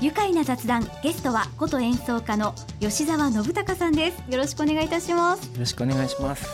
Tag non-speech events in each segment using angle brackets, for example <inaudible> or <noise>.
愉快な雑談ゲストは箏演奏家の吉沢延隆さんです。よろしくお願いいたします。よろしくお願いします。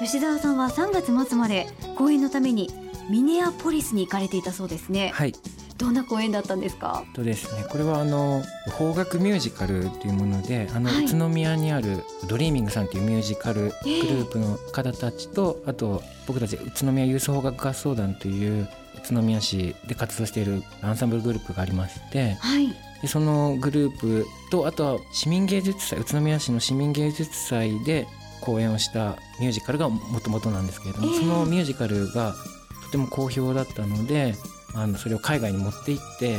吉沢さんは3月末まで公演のためにミネアポリスに行かれていたそうですね。はい。どんな公演だったんですか？とですねこれはあの邦楽ミュージカルというものであの、はい。宇都宮にあるドリーミングさんというミュージカルグループの方たちと、あと僕たち宇都宮ユース邦楽合奏団という宇都宮市で活動しているアンサンブルグループがありましてはいでそのグループとあとは市民芸術祭宇都宮市の市民芸術祭で公演をしたミュージカルがもともとなんですけれども、ええ。そのミュージカルがとても好評だったのであのそれを海外に持って行って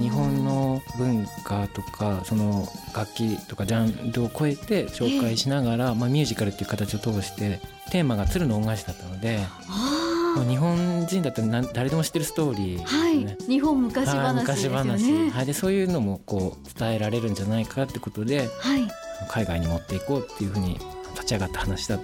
日本の文化とかその楽器とかジャンルを超えて紹介しながら、まあ、ミュージカルっていう形を通してテーマが鶴の恩返しだったのであもう日本人だったら何誰でも知ってるストーリーですはね。い。日本昔はい話ですよ昔ね話、はい、でそういうのもこう伝えられるんじゃないかってことではい。海外に持っていこうっていうふうに立ち上がった話だん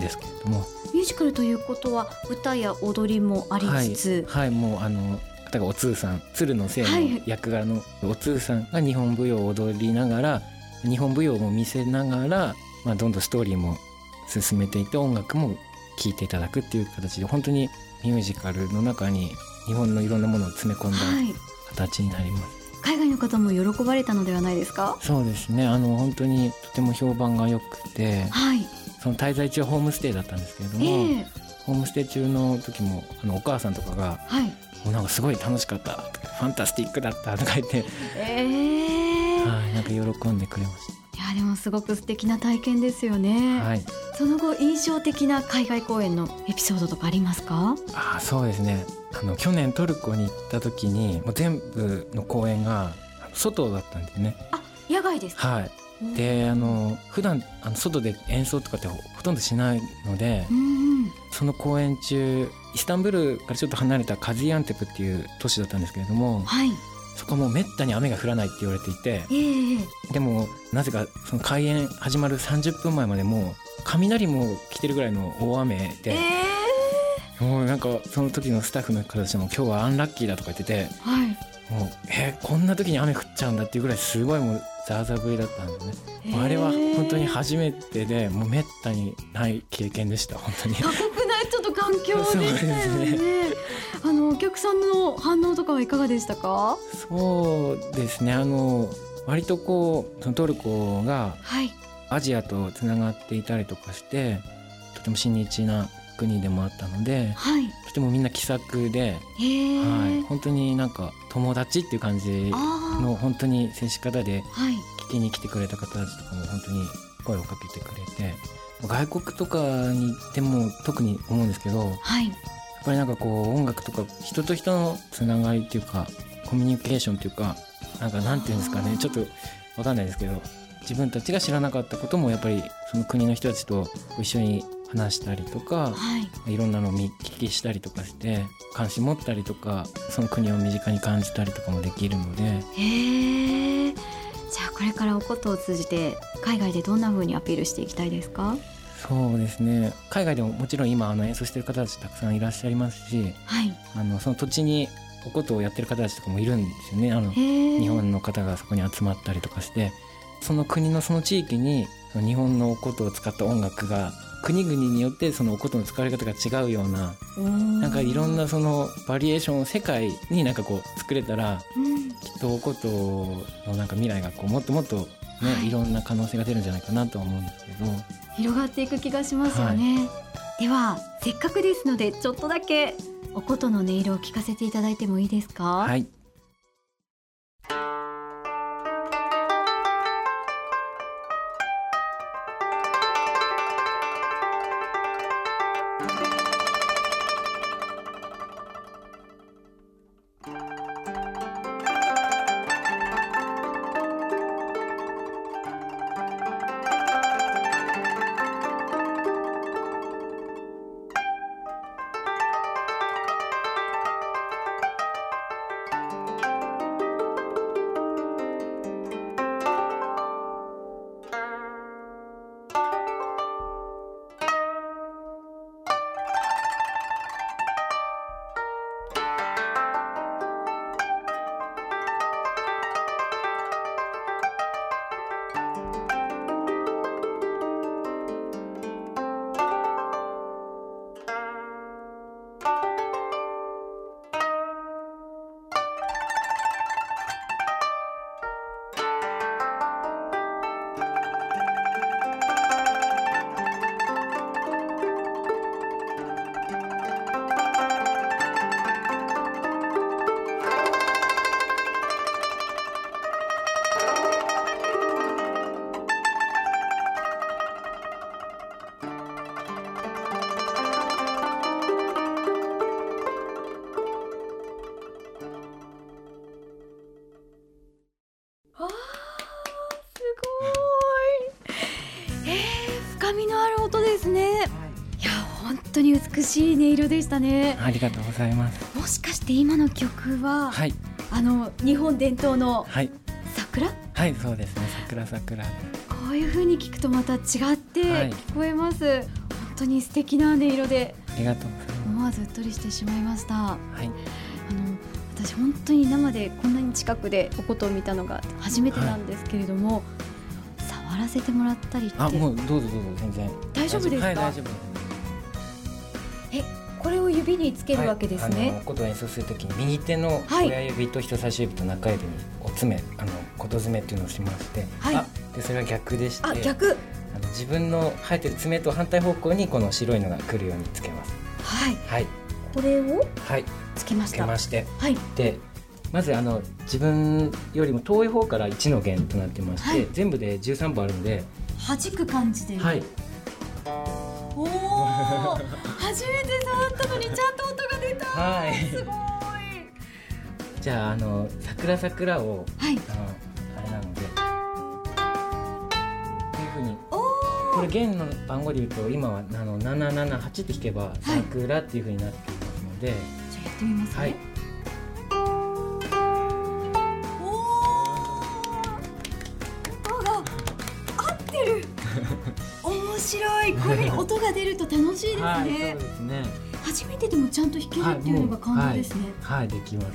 ですけれども。ミュージカルということは歌や踊りもありはいつつ、はい、もうあの方がお通さん鶴の聖はい。の役柄のお通さんが日本舞踊を踊りながら日本舞踊も見せながら、まあ、どんどんストーリーも進めていって音楽も聴いていただくっていう形で本当にミュージカルの中に日本のいろんなものを詰め込んだはい。形になります。海外の方も喜ばれたのではないですか？そうですね。あの本当にとても評判が良くてはい。その滞在中はホームステイだったんですけれども、ええ。ホームステイ中の時もあのお母さんとかがはい「もうなんかすごい楽しかった」とか「ファンタスティックだった」とか言って、ええ。はい、なんか喜んでくれましいやでもすごく素敵な体験ですよね、た。はい、その後印象的な海外公演のエピソードとかありますか？あーそうですね。あの去年トルコに行った時にもう全部の公演が外だったんですね。あ野外ですか？はい、であの普段あの外で演奏とかってほほとんどしないのでうんうん。その公演中イスタンブールからちょっと離れたカジアンテプっていう都市だったんですけれどもはいそこはもうめったに雨が降らないって言われていてええ。でもなぜかその開演始まる30分前までもう雷も来てるぐらいの大雨で、えもうなんかその時のスタッフの方たちも今日はアンラッキーだとか言っててえはい。もうえこんな時に雨降っちゃうんだっていうぐらいすごいもうザーザー降りだったんですね、ええ。あれは本当に初めてでもうめったにない経験でした本当に。過 <laughs> 酷環境でしたよね。ですあのお客さんの反応とかはいかがでしたか？そうですね。あの割とこうそのトルコがはい。アジアとつながっていたりとかしてとても親日な国でもあったのではい。とてもみんな気さくで、はい、本当になんか友達っていう感じあの本当に接し方で聞きに来てくれた方たちとかも本当に声をかけてくれて外国とかに行っても特に思うんですけどやっはいぱりなんかこう音楽とか人と人のつながりっていうかコミュニケーションっていうかなんかなんていうんですかねちょっとわかんないですけど自分たちが知らなかったこともやっぱりその国の人たちと一緒に話したりとかはい。いろんなのを見聞きしたりとかして関心持ったりとかその国を身近に感じたりとかもできるのでへえじゃあこれからおことを通じて海外でどんな風にアピールしていきたいですか？そうですね。海外でももちろん今あの演奏してる方たちたくさんいらっしゃいますしはい。あのその土地におことをやってる方たちとかもいるんですよね。あの日本の方がそこに集まったりとかしてその国のその地域に日本のおことを使った音楽が国々によってそのおことの使われ方が違うようなななんかいろんなそのバリエーションを世界になんかこう作れたらうん。きっとおことのなんか未来がこうもっともっとね、はい。い、ろんな可能性が出るんじゃないかなとは思うんですけど。広がっていく気がしますよね、ではせっかくですのでちょっとだけおことの音色を聞かせていただいてもいいですか？はい当に美しい音色でしたね。ありがとうございます。もしかして今の曲は、はい。あの日本伝統のはい。桜？はいそうですね。桜桜。こういう風に聞くとまた違ってはい。聞こえます、本当に素敵な音色でありがとう思わずうっとりしてしまいました。あのはい私本当に生でこんなに近くでお琴を見たのが初めてなんですけれども、触らせてもらったりって。あもうどうぞどうぞ全然。大丈夫ですか？はい大丈夫ですえこれを指につけるわけですはい、琴を演奏するときに右手のはい。親指と人差し指と中指にお爪あの琴詰めっていうのをしまして、はい。あでそれは逆でしてあ逆。あの自分の生えてる爪と反対方向にこの白いのが来るようにつけます。はい。はい。これをはい。つつけました。けまして。はい。でまずあの自分よりも遠い方から1の弦となってまして、はい。全部で13本あるので、弾く感じで、はい、おお <laughs> 初めて触ったのにちゃんと音が出た、はい。すごい。じゃああの桜桜をはい。あのあれなのでこういうふうにおこれ弦の番号で言うと今はあの778って弾けば桜っていうふうになっていますので、じゃあやってみますね、はいいこういうふうに音が出ると楽しいですね、はいそうですね。初めてでもちゃんと弾けるっていうのが感動ですね、はいできます。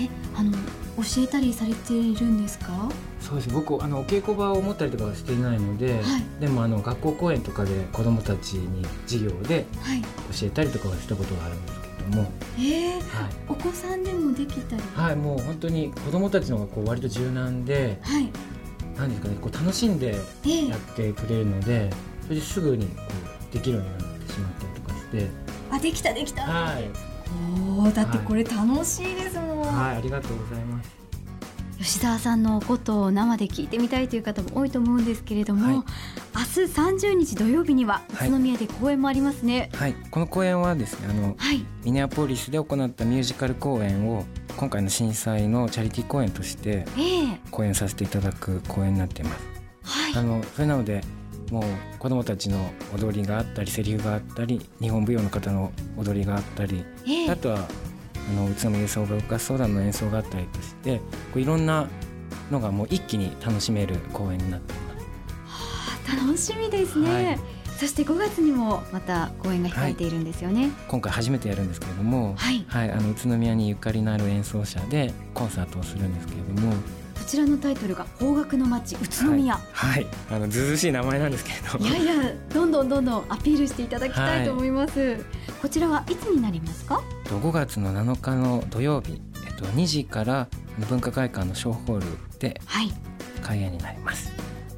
えあの教えたりされているんですか？そうです。僕あのお稽古場を持ったりとかはしていないので、はい。でもあの学校公演とかで子どもたちに授業ではい。教えたりとかはしたことがあるんですけれども、えー、はいお子さんでもできたり？はい、もう本当に子どもたちの方がこう割と柔軟ではい。何ですかねこう楽しんでえーやってくれるのでそれですぐにこうできるようになってしまったりとかして。あできたできた、はい、おおだってこれ楽しいですもん、はい、ありがとうございます。吉澤さんのおことを生で聞いてみたいという方も多いと思うんですけれども、はい。明日30日土曜日にははい。宇都宮で公演もありますね。はい、この公演はですねあのはい。ミネアポリスで行ったミュージカル公演を今回の震災のチャリティー公演としてええ。公演させていただく公演になっています。はい。あのそれなのでもう子どもたちの踊りがあったりセリフがあったり日本舞踊の方の踊りがあったりええ。あとはあの宇都宮総合合奏団の演奏があったりとしてこういろんなのがもう一気に楽しめる公演になっています。楽しみですね、はい。そして5月にもまた公演が控えているんですよね。今回初めてやるんですけれども、はい、はい、あの宇都宮にゆかりのある演奏者でコンサートをするんですけれども、こちらのタイトルが邦楽の街宇都宮、はい、はい。あのずうずうしい名前なんですけれどい、やいやどんどんどんどんアピールしていただきたいと思います、こちらはいつになりますか？と5月の7日の土曜日、えっと、2時から文化会館の小ホールではい。開演になります。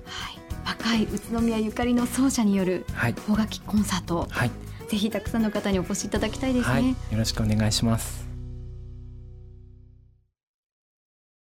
はい、若い宇都宮ゆかりの奏者によるはい、邦楽器コンサート。はい、ぜひたくさんの方にお越しいただきたいですね、はい、よろしくお願いします。